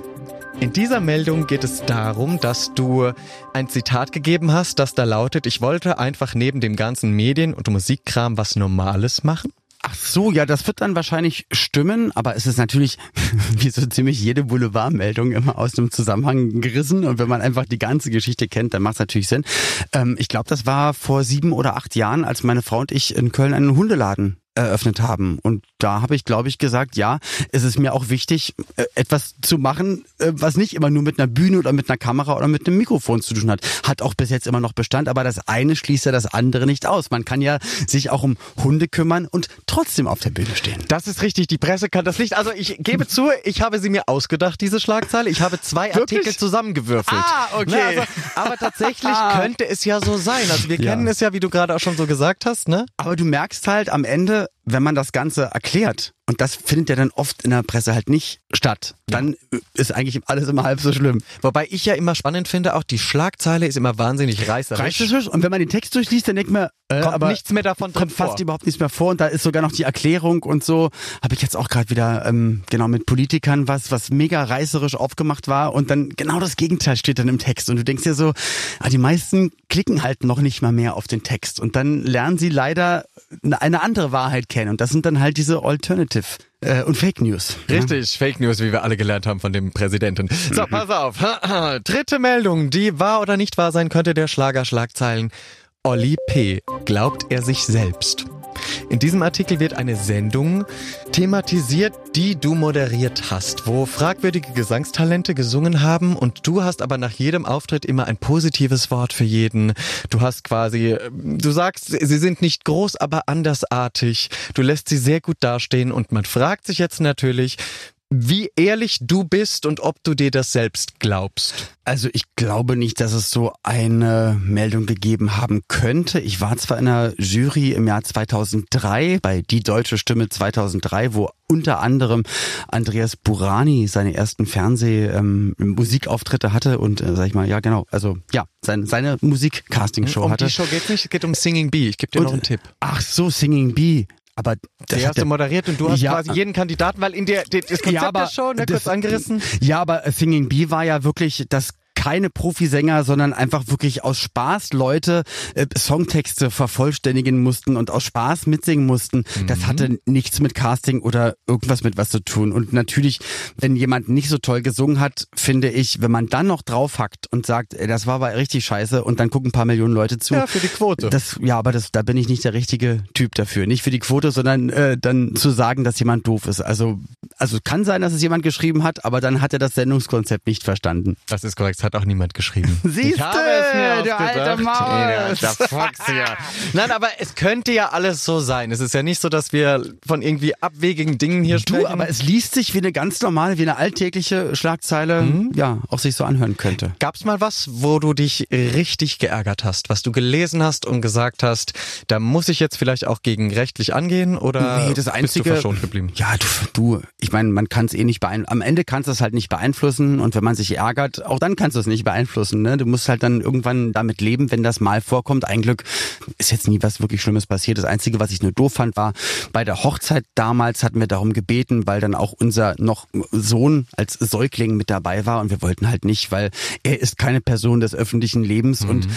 S1: In dieser Meldung geht es darum, dass du ein Zitat gegeben hast, das da lautet, ich wollte einfach neben dem ganzen Medien- und Musikkram was Normales machen.
S2: Ach so, ja, das wird dann wahrscheinlich stimmen, aber es ist natürlich, wie so ziemlich jede Boulevardmeldung, immer aus dem Zusammenhang gerissen. Und wenn man einfach die ganze Geschichte kennt, dann macht es natürlich Sinn. Ähm, ich glaube, das war vor sieben oder acht Jahren, als meine Frau und ich in Köln einen Hundeladen eröffnet haben. Und da habe ich, glaube ich, gesagt, ja, es ist mir auch wichtig, äh, etwas zu machen, äh, was nicht immer nur mit einer Bühne oder mit einer Kamera oder mit einem Mikrofon zu tun hat. Hat auch bis jetzt immer noch Bestand, aber das eine schließt ja das andere nicht aus. Man kann ja sich auch um Hunde kümmern und trotzdem auf der Bühne stehen.
S1: Das ist richtig, die Presse kann das nicht. Also ich gebe zu, ich habe sie mir ausgedacht, diese Schlagzeile. Ich habe zwei
S2: Wirklich?
S1: Artikel zusammengewürfelt.
S2: Ah, okay.
S1: Ne, also, aber tatsächlich könnte es ja so sein. Also wir
S2: Ja.
S1: kennen es ja, wie du gerade auch schon so gesagt hast, ne?
S2: Aber du merkst halt am Ende, wenn man das Ganze erklärt, und das findet ja dann oft in der Presse halt nicht statt, dann ist eigentlich alles immer halb so schlimm.
S1: Wobei ich ja immer spannend finde, auch die Schlagzeile ist immer wahnsinnig reißerisch.
S2: Reißerisch. Und wenn man den Text durchliest, dann denkt man, äh,
S1: Kommt
S2: aber
S1: nichts mehr davon drin
S2: kommt fast
S1: vor.
S2: überhaupt nichts mehr vor. Und da ist sogar noch die Erklärung und so. Habe ich jetzt auch gerade wieder ähm, genau mit Politikern was, was mega reißerisch aufgemacht war. Und dann genau das Gegenteil steht dann im Text. Und du denkst dir so, ah, die meisten klicken halt noch nicht mal mehr auf den Text. Und dann lernen sie leider eine andere Wahrheit kennen. Und das sind dann halt diese Alternative äh, und Fake News.
S1: Richtig, Fake News, wie wir alle gelernt haben von dem Präsidenten. So, pass auf. Dritte Meldung, die wahr oder nicht wahr sein könnte, der Schlager Schlagzeilen. Olli P. Glaubt er sich selbst? In diesem Artikel wird eine Sendung thematisiert, die du moderiert hast, wo fragwürdige Gesangstalente gesungen haben und du hast aber nach jedem Auftritt immer ein positives Wort für jeden. Du hast quasi, äh, du sagst, sie sind nicht groß, aber andersartig. Du lässt sie sehr gut dastehen und man fragt sich jetzt natürlich, wie ehrlich du bist und ob du dir das selbst glaubst.
S2: Also ich glaube nicht, dass es so eine Meldung gegeben haben könnte. Ich war zwar in einer Jury im Jahr 2003 bei Die Deutsche Stimme 2003, wo unter anderem Andreas Burani seine ersten Fernseh-Musikauftritte hatte und äh, sag ich mal, ja genau, also ja, sein, seine Musik-Casting-Show
S1: um
S2: hatte.
S1: die Show geht's nicht, es geht um Singing Bee. Ich gebe dir
S2: Und-
S1: noch einen Tipp.
S2: Ach so, Singing Bee. Aber das hat
S1: hast du
S2: der-
S1: moderiert und du hast
S2: Ja.
S1: quasi jeden Kandidaten, weil in der, der das Konzept der Show, ne, kurz
S2: das-
S1: angerissen.
S2: Ja, aber äh, Singing Bee war ja wirklich das keine Profisänger, sondern einfach wirklich aus Spaß Leute äh, Songtexte vervollständigen mussten und aus Spaß mitsingen mussten. Das hatte nichts mit Casting oder irgendwas mit was zu tun. Und natürlich, wenn jemand nicht so toll gesungen hat, finde ich, wenn man dann noch draufhackt und sagt, ey, das war aber richtig scheiße und dann gucken ein paar Millionen Leute zu.
S1: Ja, für die Quote.
S2: Das, ja, aber das, da bin ich nicht der richtige Typ dafür. Nicht für die Quote, sondern äh, dann zu sagen, dass jemand doof ist. Also, also kann sein, dass es jemand geschrieben hat, aber dann hat er das Sendungskonzept nicht verstanden.
S1: Das ist korrekt, das hat auch niemand geschrieben. Mir
S2: du
S1: ausgedacht.
S2: alte Maus.
S1: Ja, der Fox hier. Nein, aber es könnte ja alles so sein. Es ist ja nicht so, dass wir von irgendwie abwegigen Dingen hier sprechen.
S2: Du, aber es liest sich wie eine ganz normale, wie eine alltägliche Schlagzeile, ja, auch sich so anhören könnte.
S1: Gab's mal was, wo du dich richtig geärgert hast, was du gelesen hast und gesagt hast, da muss ich jetzt vielleicht auch gegen rechtlich angehen oder
S2: Nee, das
S1: bist
S2: einzige.
S1: du verschont geblieben?
S2: Ja, du, du ich meine, man kann es eh nicht beeinflussen. Am Ende kannst du es halt nicht beeinflussen und wenn man sich ärgert, auch dann kannst du es nicht beeinflussen. Ne? Du musst halt dann irgendwann damit leben, wenn das mal vorkommt. Ein Glück ist jetzt nie was wirklich Schlimmes passiert. Das Einzige, was ich nur doof fand, war bei der Hochzeit damals hatten wir darum gebeten, weil dann auch unser noch Sohn als Säugling mit dabei war und wir wollten halt nicht, weil er ist keine Person des öffentlichen Lebens und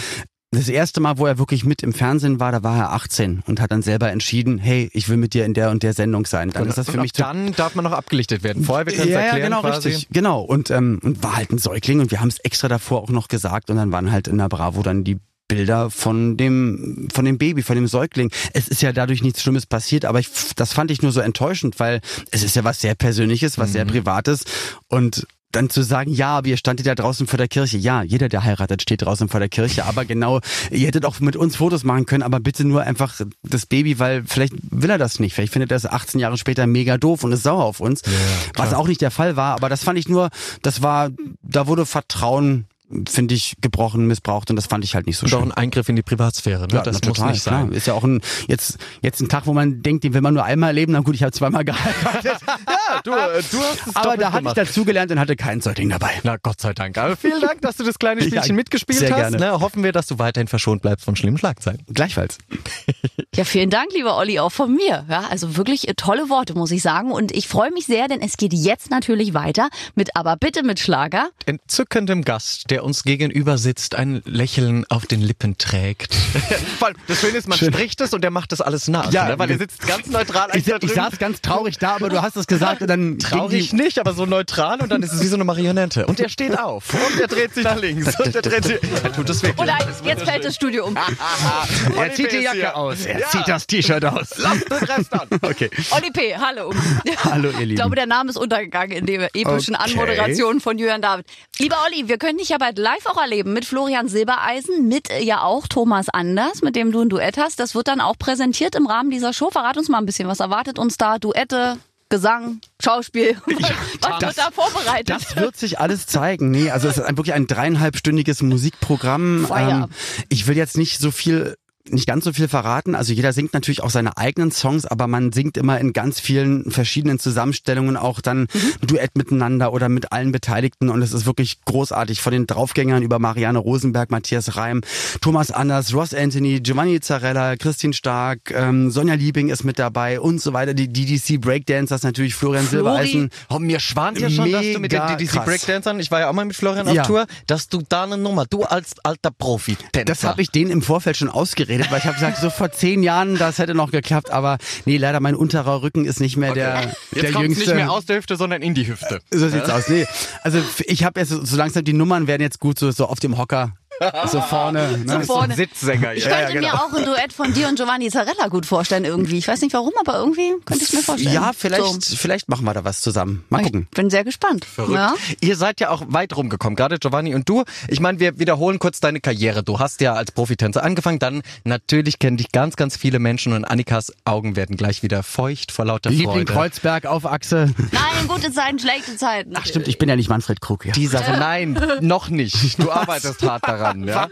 S2: das erste Mal, wo er wirklich mit im Fernsehen war, da war er 18 und hat dann selber entschieden, hey, ich will mit dir in der und der Sendung sein. Dann ist das für
S1: und
S2: mich
S1: dann darf man noch abgelichtet werden. Vorher, wir können es
S2: ja,
S1: erklären
S2: ja, genau,
S1: quasi.
S2: richtig. Genau. Und, ähm, und war halt ein Säugling und wir haben es extra davor auch noch gesagt und dann waren halt in der Bravo dann die Bilder von dem, von dem Baby, von dem Säugling. Es ist ja dadurch nichts Schlimmes passiert, aber ich, das fand ich nur so enttäuschend, weil es ist ja was sehr Persönliches, was mhm. sehr Privates und dann zu sagen, ja, aber ihr standet ja draußen vor der Kirche. Ja, jeder, der heiratet, steht draußen vor der Kirche. Aber genau, ihr hättet auch mit uns Fotos machen können, aber bitte nur einfach das Baby, weil vielleicht will er das nicht. Vielleicht findet er es 18 Jahre später mega doof und ist sauer auf uns. Ja, was auch nicht der Fall war. Aber das fand ich nur, das war, da wurde Vertrauen finde ich, gebrochen, missbraucht und das fand ich halt nicht so schön.
S1: Und auch ein Eingriff in die Privatsphäre, ne?
S2: Ja, das muss total, nicht sein. Klar. Ist ja auch ein, jetzt, jetzt ein Tag, wo man denkt, den will man nur einmal erleben, na gut, ich habe zweimal geheiratet. ja, du, äh, du hast es Aber da hatte ich dazugelernt und hatte kein Säugling dabei.
S1: Na Gott sei Dank. Aber vielen Dank, dass du das kleine Spielchen ja, mitgespielt sehr hast. Gerne. Ne? Hoffen wir, dass du weiterhin verschont bleibst von schlimmen Schlagzeilen.
S2: Gleichfalls.
S3: ja, vielen Dank, lieber Olli, auch von mir. Ja, also wirklich äh, tolle Worte, muss ich sagen. Und ich freue mich sehr, denn es geht jetzt natürlich weiter mit Aber bitte mit Schlager.
S1: Entzückendem Gast, der uns gegenüber sitzt, ein Lächeln auf den Lippen trägt. das Schöne ist, man Schön. spricht es und der macht das alles nach, ja, ne? weil er sitzt ganz neutral.
S2: Ich, ich saß ganz traurig da, aber du hast es gesagt und dann
S1: traurig nicht, aber so neutral und dann ist es wie so eine Marionette. Und er steht auf und er dreht sich nach links und er dreht sich. Er
S3: tut es wirklich. Oder jetzt fällt das Studio um.
S2: er zieht die Jacke aus. Er ja. zieht das T-Shirt aus.
S1: Lass den Rest an.
S3: Okay. Olli P., hallo.
S2: Hallo, ihr Lieben.
S3: Ich glaube, der Name ist untergegangen in der epischen okay. Anmoderation von Julian David. Lieber Olli, wir können dich ja bald live auch erleben mit Florian Silbereisen, mit äh, ja auch Thomas Anders, mit dem du ein Duett hast. Das wird dann auch präsentiert im Rahmen dieser Show. Verrat uns mal ein bisschen, was erwartet uns da? Duette, Gesang, Schauspiel. Ja, Was das, wird da vorbereitet?
S2: Das wird sich alles zeigen. Nee, also es ist wirklich ein dreieinhalbstündiges Musikprogramm. Ähm, ich will jetzt nicht so viel nicht ganz so viel verraten. Also jeder singt natürlich auch seine eigenen Songs, aber man singt immer in ganz vielen verschiedenen Zusammenstellungen auch dann mhm. Duett miteinander oder mit allen Beteiligten und es ist wirklich großartig. Von den Draufgängern über Marianne Rosenberg, Matthias Reim, Thomas Anders, Ross Anthony, Giovanni Zarella, Christine Stark, ähm, Sonja Liebing ist mit dabei und so weiter. Die DDC Breakdancers natürlich, Florian Flori. Silbereisen.
S1: Oh, mir schwant ja schon, dass du mit den DDC krass. Breakdancern, ich war ja auch mal mit Florian auf ja. Tour, dass du da eine Nummer, du als alter Profi. -Tänzer.
S2: Das habe ich denen im Vorfeld schon ausgeredet geredet, weil ich habe gesagt, so vor zehn Jahren, das hätte noch geklappt, aber nee, leider mein unterer Rücken ist nicht mehr okay. der,
S1: Jetzt
S2: der jüngste.
S1: nicht mehr aus der Hüfte, sondern in die Hüfte.
S2: So sieht's ja. aus. Nee. Also ich habe jetzt so langsam die Nummern werden jetzt gut so, so auf dem Hocker so vorne. Ne?
S3: So vorne.
S1: So Sitzsänger.
S3: Ich könnte ja, genau. mir auch ein Duett von dir und Giovanni Zarella gut vorstellen irgendwie. Ich weiß nicht warum, aber irgendwie könnte ich es mir vorstellen.
S2: Ja, vielleicht, so. vielleicht machen wir da was zusammen. Mal gucken.
S3: Ich bin sehr gespannt.
S1: Verrückt. Ja? Ihr seid ja auch weit rumgekommen, gerade Giovanni und du. Ich meine, wir wiederholen kurz deine Karriere. Du hast ja als Profitänzer angefangen, dann natürlich kennen dich ganz, ganz viele Menschen und Annikas Augen werden gleich wieder feucht vor lauter
S2: Liebling
S1: Freude.
S2: Liebling Kreuzberg auf Achse.
S3: Nein, gute Zeiten, schlechte Zeiten.
S2: Ach stimmt, ich bin ja nicht Manfred Krug. Ja.
S1: Die Sache, nein, noch nicht. Du arbeitest hart daran. Ja?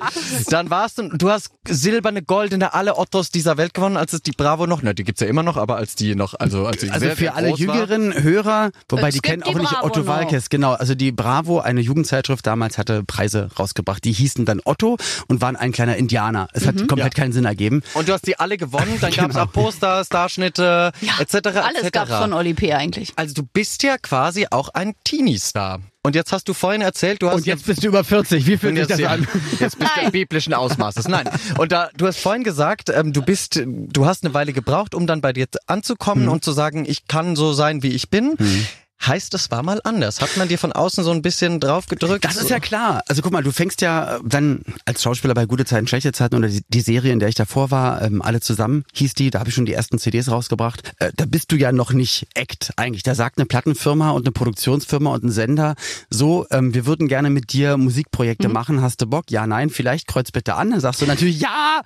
S1: Dann warst du, du hast silberne, goldene, alle Ottos dieser Welt gewonnen, als es die Bravo noch, ne, die gibt's ja immer noch, aber als die noch, also als die
S2: Also
S1: sehr,
S2: für
S1: sehr
S2: alle jüngeren war. Hörer, wobei
S3: es
S2: die kennen auch
S3: die
S2: nicht
S3: Bravo
S2: Otto Walkes, genau. Also die Bravo, eine Jugendzeitschrift damals hatte Preise rausgebracht. Die hießen dann Otto und waren ein kleiner Indianer. Es hat mhm. komplett ja. keinen Sinn ergeben.
S1: Und du hast die alle gewonnen, dann genau. gab's auch Poster, Starschnitte, ja, etc.
S3: Alles
S1: etc.
S3: gab's von Oli P. eigentlich.
S1: Also du bist ja quasi auch ein Teenie-Star. Und jetzt hast du vorhin erzählt, du hast.
S2: Und jetzt bist du über 40. Wie fühlt sich das an?
S1: Jetzt bist du im biblischen Ausmaßes. Nein. Und da, du hast vorhin gesagt, ähm, du bist, du hast eine Weile gebraucht, um dann bei dir anzukommen mhm. und zu sagen, ich kann so sein, wie ich bin. Mhm. Heißt, es war mal anders. Hat man dir von außen so ein bisschen drauf gedrückt?
S2: Das ist ja klar. Also guck mal, du fängst ja dann als Schauspieler bei Gute Zeiten, Schlechte Zeiten oder die, die Serie, in der ich davor war, ähm, alle zusammen hieß die, da habe ich schon die ersten CDs rausgebracht. Äh, da bist du ja noch nicht Act eigentlich. Da sagt eine Plattenfirma und eine Produktionsfirma und ein Sender so, ähm, wir würden gerne mit dir Musikprojekte mhm. machen. Hast du Bock? Ja, nein, vielleicht kreuz bitte an. Dann sagst du natürlich ja.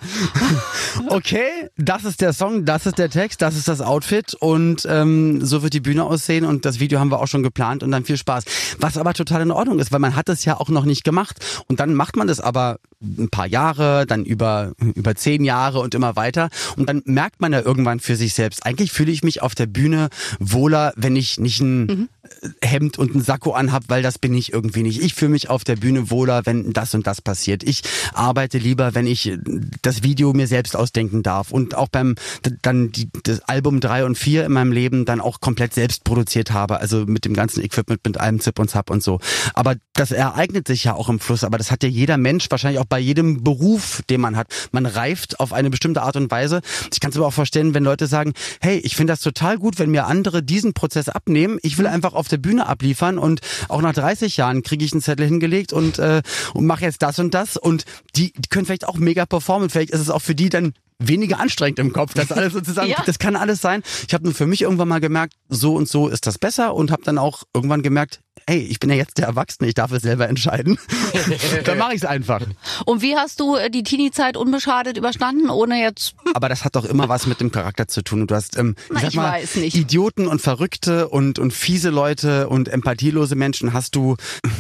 S2: okay, das ist der Song, das ist der Text, das ist das Outfit und ähm, so wird die Bühne aussehen und das Video haben wir auch schon geplant und dann viel Spaß. Was aber total in Ordnung ist, weil man hat das ja auch noch nicht gemacht. Und dann macht man das aber ein paar Jahre, dann über, über zehn Jahre und immer weiter. Und dann merkt man ja irgendwann für sich selbst, eigentlich fühle ich mich auf der Bühne wohler, wenn ich nicht ein mhm. Hemd und ein Sakko anhab, weil das bin ich irgendwie nicht. Ich fühle mich auf der Bühne wohler, wenn das und das passiert. Ich arbeite lieber, wenn ich das Video mir selbst ausdenken darf und auch beim dann die, das Album drei und vier in meinem Leben dann auch komplett selbst produziert habe. Also mit dem ganzen Equipment, mit allem Zip und Zap und so. Aber das ereignet sich ja auch im Fluss, aber das hat ja jeder Mensch, wahrscheinlich auch bei jedem Beruf, den man hat. Man reift auf eine bestimmte Art und Weise. Ich kann es aber auch verstehen, wenn Leute sagen, hey, ich finde das total gut, wenn mir andere diesen Prozess abnehmen. Ich will einfach auf auf der Bühne abliefern und auch nach 30 Jahren kriege ich einen Zettel hingelegt und, äh, und mache jetzt das und das und die, die können vielleicht auch mega performen. Vielleicht ist es auch für die dann weniger anstrengend im Kopf. Das alles sozusagen, ja. das kann alles sein. Ich habe nur für mich irgendwann mal gemerkt, so und so ist das besser und habe dann auch irgendwann gemerkt, hey, ich bin ja jetzt der Erwachsene, ich darf es selber entscheiden. dann mache ich es einfach.
S3: Und wie hast du äh, die Teenie-Zeit unbeschadet überstanden, ohne jetzt...
S2: Aber das hat doch immer was mit dem Charakter zu tun. Du hast, ähm,
S3: Na, ich, mal, weiß nicht.
S2: Idioten und Verrückte und, und fiese Leute und empathielose Menschen hast du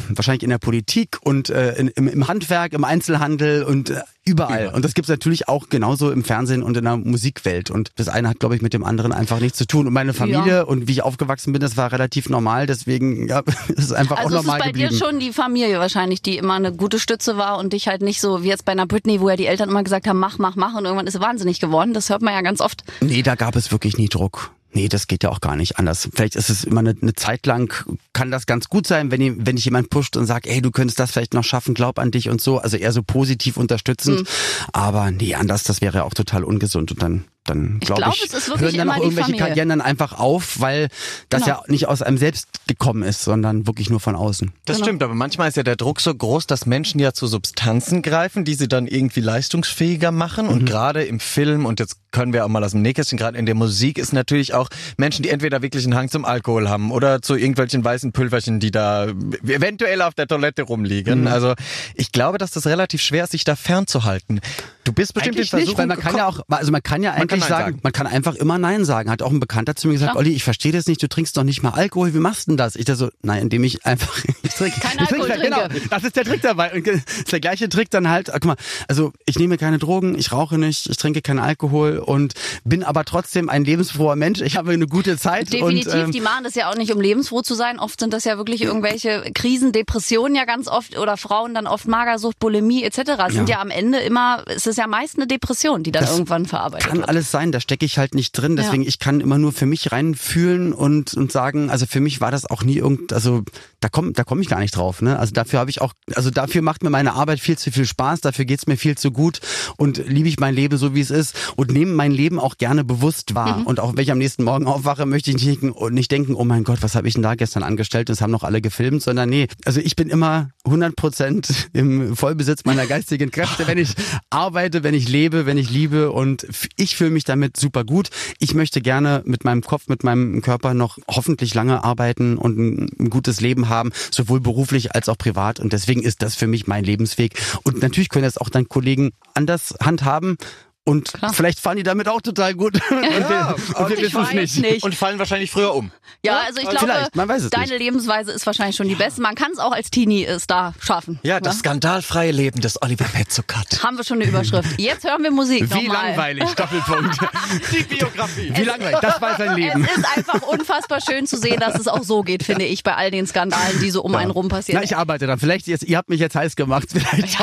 S2: wahrscheinlich in der Politik und äh, in, im, im Handwerk, im Einzelhandel und äh, überall. Und das gibt's natürlich auch genauso im Fernsehen und in der Musikwelt. Und das eine hat, glaube ich, mit dem anderen einfach nichts zu tun. Und meine Familie ja. und wie ich aufgewachsen bin, das war relativ normal. Deswegen ja, ist es einfach
S3: also
S2: auch normal
S3: geblieben. Also ist bei dir schon die Familie wahrscheinlich, die immer eine gute Stütze war und dich halt nicht so wie jetzt bei einer Britney, wo ja die Eltern immer gesagt haben, mach, mach, mach und irgendwann ist sie wahnsinnig geworden. Das hört man ja ganz oft.
S2: Nee, da gab es wirklich nie Druck. Nee, das geht ja auch gar nicht anders. Vielleicht ist es immer eine, eine Zeit lang, kann das ganz gut sein, wenn, ich, wenn ich jemand pusht und sagt, ey, du könntest das vielleicht noch schaffen, glaub an dich und so. Also eher so positiv unterstützend. Mhm. Aber nee, anders, das wäre auch total ungesund und dann dann glaube
S3: glaub,
S2: ich,
S3: es hören
S2: dann auch irgendwelche Karrieren dann einfach auf, weil das genau. ja nicht aus einem selbst gekommen ist, sondern wirklich nur von außen.
S1: Das genau. stimmt, aber manchmal ist ja der Druck so groß, dass Menschen ja zu Substanzen greifen, die sie dann irgendwie leistungsfähiger machen. Mhm. Und gerade im Film, und jetzt können wir auch mal aus dem Nähkästchen, gerade in der Musik ist natürlich auch Menschen, die entweder wirklich einen Hang zum Alkohol haben oder zu irgendwelchen weißen Pülverchen, die da eventuell auf der Toilette rumliegen. Mhm. Also ich glaube, dass das relativ schwer ist, sich da fernzuhalten. Du bist bestimmt
S2: Eigentlich nicht, weil man kann ja auch, also man kann ja eigentlich kann sagen, sagen, man kann einfach immer Nein sagen. Hat auch ein Bekannter zu mir gesagt, ja. Olli, ich verstehe das nicht, du trinkst doch nicht mal Alkohol, wie machst du denn das? Ich da so, nein, indem ich einfach, ich trinke.
S3: Kein ich Alkohol
S2: trinke. Genau, das ist der Trick dabei. Und das ist der gleiche Trick dann halt, guck mal, also ich nehme keine Drogen, ich rauche nicht, ich trinke keinen Alkohol und bin aber trotzdem ein lebensfroher Mensch. Ich habe eine gute Zeit.
S3: Definitiv,
S2: und,
S3: ähm, die machen das ja auch nicht, um lebensfroh zu sein. Oft sind das ja wirklich irgendwelche Krisen, Depressionen ja ganz oft oder Frauen dann oft Magersucht, Bulimie etc. Sind ja, ja am Ende immer, es ist ja meist eine Depression, die dann das irgendwann verarbeitet
S2: kann
S3: wird.
S2: alles sein, da stecke ich halt nicht drin. Deswegen, ja. ich kann immer nur für mich reinfühlen und, und sagen, also für mich war das auch nie irgend, also da komme da komm ich gar nicht drauf. Ne? Also dafür habe ich auch, also dafür macht mir meine Arbeit viel zu viel Spaß, dafür geht's mir viel zu gut und liebe ich mein Leben so, wie es ist und nehme mein Leben auch gerne bewusst wahr. Mhm. Und auch wenn ich am nächsten Morgen aufwache, möchte ich nicht denken, nicht denken, oh mein Gott, was habe ich denn da gestern angestellt? Das haben noch alle gefilmt, sondern nee, also ich bin immer 100 Prozent im Vollbesitz meiner geistigen Kräfte, wenn ich arbeite, wenn ich lebe, wenn ich liebe und ich fühle mich damit super gut. Ich möchte gerne mit meinem Kopf, mit meinem Körper noch hoffentlich lange arbeiten und ein gutes Leben haben, sowohl beruflich als auch privat. Und deswegen ist das für mich mein Lebensweg. Und natürlich können das auch dann Kollegen anders handhaben und Klar. vielleicht fahren die damit auch total gut. Ja, und wir, und wir wissen es nicht. nicht.
S1: Und fallen wahrscheinlich früher um.
S3: Ja, also ich glaube, deine nicht. Lebensweise ist wahrscheinlich schon die beste. Man kann es auch als Teenie-Star schaffen.
S1: Ja, das ja? skandalfreie Leben des Oliver Petzokat.
S3: Haben wir schon eine Überschrift. Jetzt hören wir Musik.
S2: Wie
S3: nochmal.
S2: langweilig, Doppelpunkt.
S1: die Biografie.
S2: Wie langweilig, das war sein Leben.
S3: Es ist einfach unfassbar schön zu sehen, dass es auch so geht, finde ich, bei all den Skandalen, die so um ja. einen rum passieren.
S2: Na, ich arbeite da. Vielleicht, jetzt, ihr habt mich jetzt heiß gemacht. Vielleicht,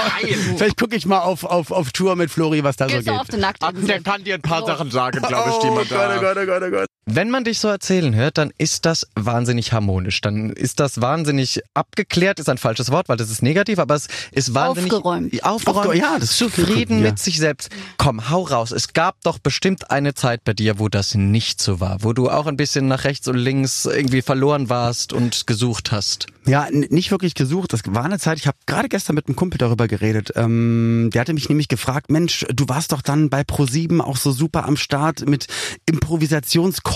S2: vielleicht gucke ich mal auf, auf, auf Tour mit Flori, was da Gehst so geht.
S3: Auf den Nacktinsel
S1: kann dir ein paar oh. Sachen sagen, glaube ich, die man oh da...
S2: Gott, oh Gott, oh Gott,
S1: Wenn man dich so erzählen hört, dann ist das wahnsinnig harmonisch. Dann ist das wahnsinnig abgeklärt, ist ein falsches Wort, weil das ist negativ, aber es ist wahnsinnig...
S3: Aufgeräumt.
S1: Aufgeräumt, ja, das zufrieden ja. mit sich selbst. Komm, hau raus. Es gab doch bestimmt eine Zeit bei dir, wo das nicht so war, wo du auch ein bisschen nach rechts und links irgendwie verloren warst und gesucht hast.
S2: Ja, nicht wirklich gesucht. Das war eine Zeit, ich habe gerade gestern mit einem Kumpel darüber geredet. Ähm, der hatte mich nämlich gefragt, Mensch, du warst doch dann bei Pro7 auch so super am Start mit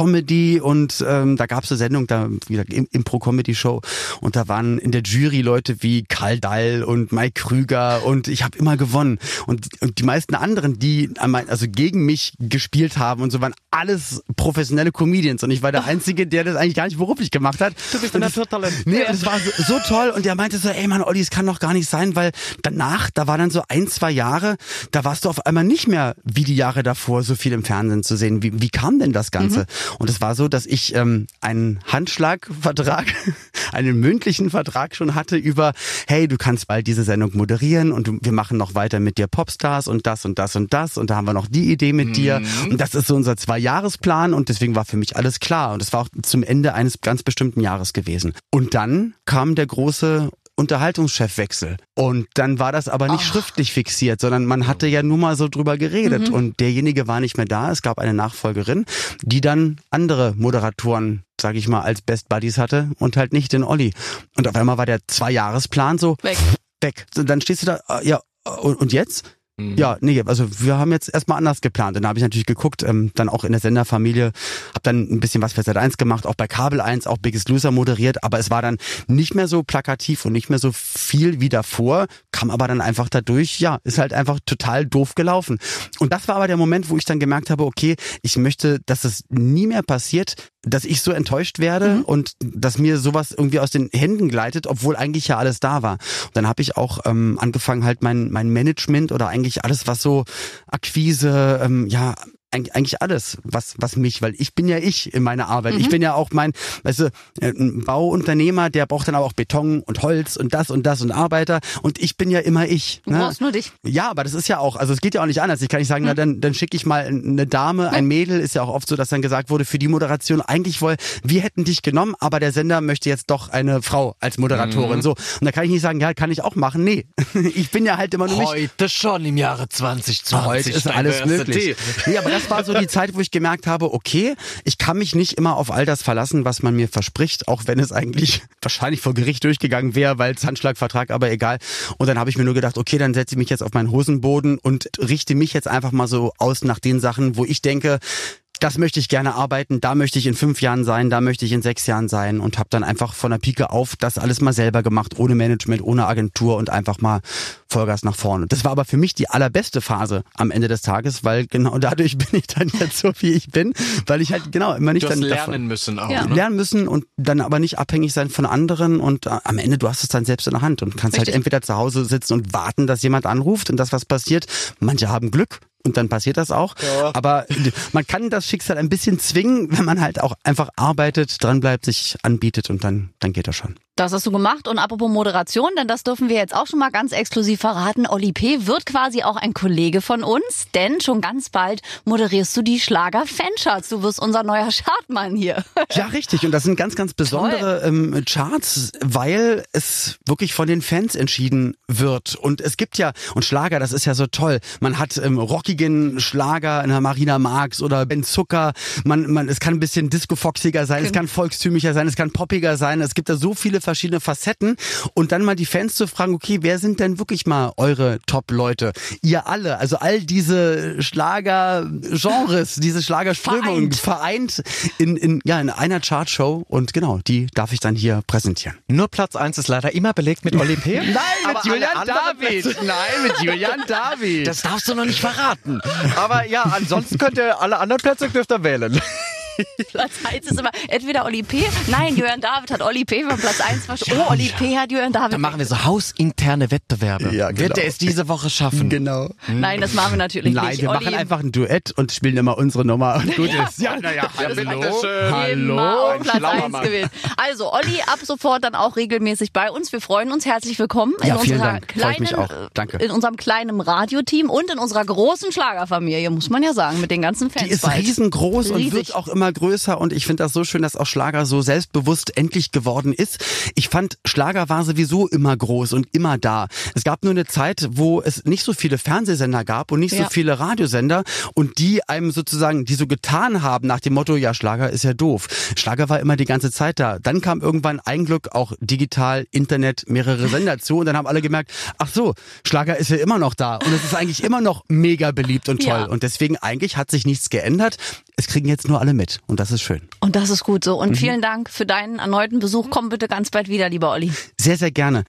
S2: Improvisationscomedy und ähm, da gab es eine Sendung, da wieder Impro-Comedy-Show und da waren in der Jury Leute wie Karl Dall und Mike Krüger und ich habe immer gewonnen. Und, und die meisten anderen, die also gegen mich gespielt haben und so, waren alles professionelle Comedians und ich war der Einzige, der das eigentlich gar nicht beruflich gemacht hat.
S1: Du bist ein Naturtalent.
S2: Nee, das war so, so toll und der meinte so, ey Mann, Olli, es kann doch gar nicht sein, weil danach, da war dann so ein, zwei Jahre, da warst du auf einmal nicht mehr wie die Jahre davor so viel im Fernsehen zu sehen. Wie, wie kam denn das Ganze? Mhm. Und es war so, dass ich ähm, einen Handschlagvertrag, einen mündlichen Vertrag schon hatte über, hey, du kannst bald diese Sendung moderieren und wir machen noch weiter mit dir Popstars und das und das und das und da haben wir noch die Idee mit mhm. dir und das ist so unser Zwei-Jahres-Plan und deswegen war für mich alles klar und es war auch zum Ende eines ganz bestimmten Jahres gewesen. Und dann kam der große Unterhaltungschefwechsel. Und dann war das aber nicht
S3: Oh.
S2: schriftlich fixiert, sondern man hatte ja nur mal so drüber geredet. Und derjenige war nicht mehr da. Es gab eine Nachfolgerin, die dann andere Moderatoren sag ich mal, als Best Buddies hatte und halt nicht den Olli. Und auf einmal war der Zwei-Jahres-Plan so
S3: Weg.
S2: weg. So, dann stehst du da, äh, ja, und, und jetzt? Ja, nee, also wir haben jetzt erstmal anders geplant. Und da habe ich natürlich geguckt, ähm, dann auch in der Senderfamilie, dann ein bisschen was für Sat 1 gemacht, auch bei Kabel 1, auch Biggest Loser moderiert, aber es war dann nicht mehr so plakativ und nicht mehr so viel wie davor, kam aber dann einfach dadurch, ja, ist halt einfach total doof gelaufen. Und das war aber der Moment, wo ich dann gemerkt habe, okay, ich möchte, dass es nie mehr passiert, dass ich so enttäuscht werde und dass mir sowas irgendwie aus den Händen gleitet, obwohl eigentlich ja alles da war. Und dann habe ich auch ähm, angefangen, halt mein, mein Management oder eigentlich alles, was so Akquise, ähm, ja, eigentlich alles, was, was mich, weil ich bin ja ich in meiner Arbeit. Ich bin ja auch mein, weißt du, äh, ein Bauunternehmer, der braucht dann aber auch Beton und Holz und das und das und Arbeiter und ich bin ja immer ich.
S3: Du brauchst nur dich.
S2: Ja, aber das ist ja auch, also es geht ja auch nicht anders. Ich kann nicht sagen, na, dann, dann schicke ich mal eine Dame, ein Mädel, ist ja auch oft so, dass dann gesagt wurde, für die Moderation eigentlich wohl, wir hätten dich genommen, aber der Sender möchte jetzt doch eine Frau als Moderatorin. So. Und da kann ich nicht sagen, ja, kann ich auch machen. Nee. Ich bin ja halt immer nur mich.
S5: Heute schon im Jahre 2020.
S2: Heute ist alles möglich. Nee, aber das war so die Zeit, wo ich gemerkt habe, okay, ich kann mich nicht immer auf all das verlassen, was man mir verspricht, auch wenn es eigentlich wahrscheinlich vor Gericht durchgegangen wäre, weil Handschlagvertrag, aber egal. Und dann habe ich mir nur gedacht, okay, dann setze ich mich jetzt auf meinen Hosenboden und richte mich jetzt einfach mal so aus nach den Sachen, wo ich denke, das möchte ich gerne arbeiten, da möchte ich in fünf Jahren sein, da möchte ich in sechs Jahren sein und habe dann einfach von der Pike auf das alles mal selber gemacht, ohne Management, ohne Agentur und einfach mal Vollgas nach vorne. Das war aber für mich die allerbeste Phase am Ende des Tages, weil genau dadurch bin ich dann jetzt so, wie ich bin, weil ich halt genau immer nicht
S5: Du hast
S2: dann
S5: lernen
S2: davon
S5: müssen auch.
S3: Ja.
S5: Ne?
S2: lernen müssen und dann aber nicht abhängig sein von anderen und äh, am Ende du hast es dann selbst in der Hand und kannst
S3: Richtig.
S2: halt entweder zu Hause sitzen und warten, dass jemand anruft und das was passiert. Manche haben Glück und dann passiert das auch. Aber man kann das Schicksal ein bisschen zwingen, wenn man halt auch einfach arbeitet, dranbleibt, sich anbietet und dann, dann geht das schon.
S3: Das hast du gemacht. Und apropos Moderation, denn das dürfen wir jetzt auch schon mal ganz exklusiv verraten. Olli P. wird quasi auch ein Kollege von uns, denn schon ganz bald moderierst du die Schlager-Fancharts. Du wirst unser neuer Chartmann hier.
S2: Ja, richtig. Und das sind ganz, ganz besondere ähm, Charts, weil es wirklich von den Fans entschieden wird. Und es gibt ja, und Schlager, das ist ja so toll. Man hat ähm, rockigen Schlager in der Marina Marx oder Ben Zucker. Man, man, es kann ein bisschen disco-foxiger sein, es kann volkstümlicher sein, es kann poppiger sein. Es gibt da so viele verschiedene Facetten. Und dann mal die Fans zu fragen, okay, wer sind denn wirklich mal eure Top-Leute? Ihr alle, also all diese Schlager-Genres, diese Schlagerströmungen vereint in, in, ja, in einer Chartshow. Und genau, die darf ich dann hier präsentieren.
S1: Nur Platz 1 ist leider immer belegt mit Oli P.
S2: Nein,
S1: Aber alle anderen Plätze-
S2: Nein, mit Julian David.
S5: Das darfst du noch nicht verraten.
S1: Aber ja, ansonsten könnt ihr alle anderen Plätze dürft ihr wählen.
S3: Platz 1 ist immer entweder Olli P. Nein, Jörn David hat Olli P. von Platz 1 verschoben. Oh, Olli P. hat Jörn David.
S5: Dann machen wir so hausinterne Wettbewerbe.
S2: Ja, genau.
S5: Wird er es diese Woche schaffen?
S2: Genau.
S3: Nein, das machen wir natürlich
S2: Nein,
S3: nicht.
S2: wir
S3: Olli,
S2: machen einfach ein Duett und spielen immer unsere Nummer und gut ist. Ja, naja, hallo.
S3: Auf Platz
S1: schlauer
S3: 1
S1: Mann.
S3: gewählt. Also, Olli, ab sofort dann auch regelmäßig bei uns. Wir freuen uns. Herzlich willkommen in
S2: Ja,
S3: unserer kleinen,
S2: mich auch. Danke.
S3: in unserem kleinen Radioteam und in unserer großen Schlagerfamilie, muss man ja sagen, mit den ganzen Fans.
S2: Die ist
S3: bald.
S2: riesengroß und
S3: Riesig.
S2: wird auch immer größer und ich finde das so schön, dass auch Schlager so selbstbewusst endlich geworden ist. Ich fand, Schlager war sowieso immer groß und immer da. Es gab nur eine Zeit, wo es nicht so viele Fernsehsender gab und nicht so
S3: Ja.
S2: viele Radiosender und die einem sozusagen, die so getan haben nach dem Motto, ja, Schlager ist ja doof. Schlager war immer die ganze Zeit da. Dann kam irgendwann ein Glück auch digital, Internet, mehrere Sender zu und dann haben alle gemerkt, ach so, Schlager ist ja immer noch da und es ist eigentlich immer noch mega beliebt und toll.
S3: Ja.
S2: Und deswegen eigentlich hat sich nichts geändert. Es kriegen jetzt nur alle mit und das ist schön.
S3: Und das ist gut so. Und
S2: Mhm.
S3: vielen Dank für deinen erneuten Besuch. Komm bitte ganz bald wieder, lieber Olli.
S2: Sehr, sehr gerne.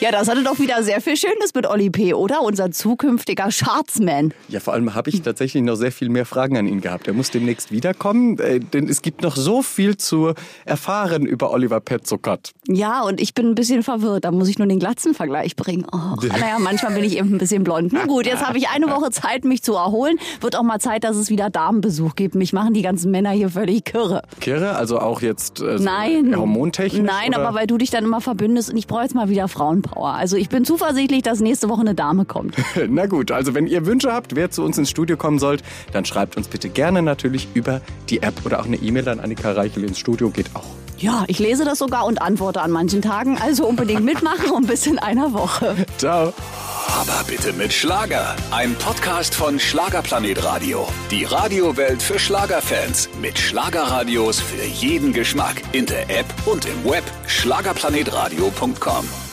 S3: Ja, das hatte doch wieder sehr viel Schönes mit Olli P., oder? Unser zukünftiger Chartsman.
S1: Ja, vor allem habe ich tatsächlich noch sehr viel mehr Fragen an ihn gehabt. Er muss demnächst wiederkommen, äh, denn es gibt noch so viel zu erfahren über Oliver Petzokat.
S3: Ja, und ich bin ein bisschen verwirrt. Da muss ich nur den Glatzenvergleich bringen. Oh, naja, manchmal bin ich eben ein bisschen blond. Nun gut, jetzt habe ich eine Woche Zeit, mich zu erholen. Wird auch mal Zeit, dass es wieder Damenbesuch gibt. Mich machen die ganzen Männer hier völlig kirre.
S1: Kirre, also auch jetzt äh, so
S3: Nein.
S1: hormontechnisch?
S3: Nein,
S1: oder?
S3: aber weil du dich dann immer verbündest und ich brauche jetzt mal wieder Frauenpower. Power. Also ich bin zuversichtlich, dass nächste Woche eine Dame kommt.
S1: Na gut, also wenn ihr Wünsche habt, wer zu uns ins Studio kommen sollt, dann schreibt uns bitte gerne natürlich über die App oder auch eine E-Mail an Annika Reichel ins Studio, geht auch.
S3: Ja, ich lese das sogar und antworte an manchen Tagen. Also unbedingt mitmachen und bis in einer Woche.
S1: Ciao.
S4: Aber bitte mit Schlager. Ein Podcast von Schlagerplanet Radio. Die Radiowelt für Schlagerfans. Mit Schlagerradios für jeden Geschmack. In der App und im Web. Schlagerplanetradio.com.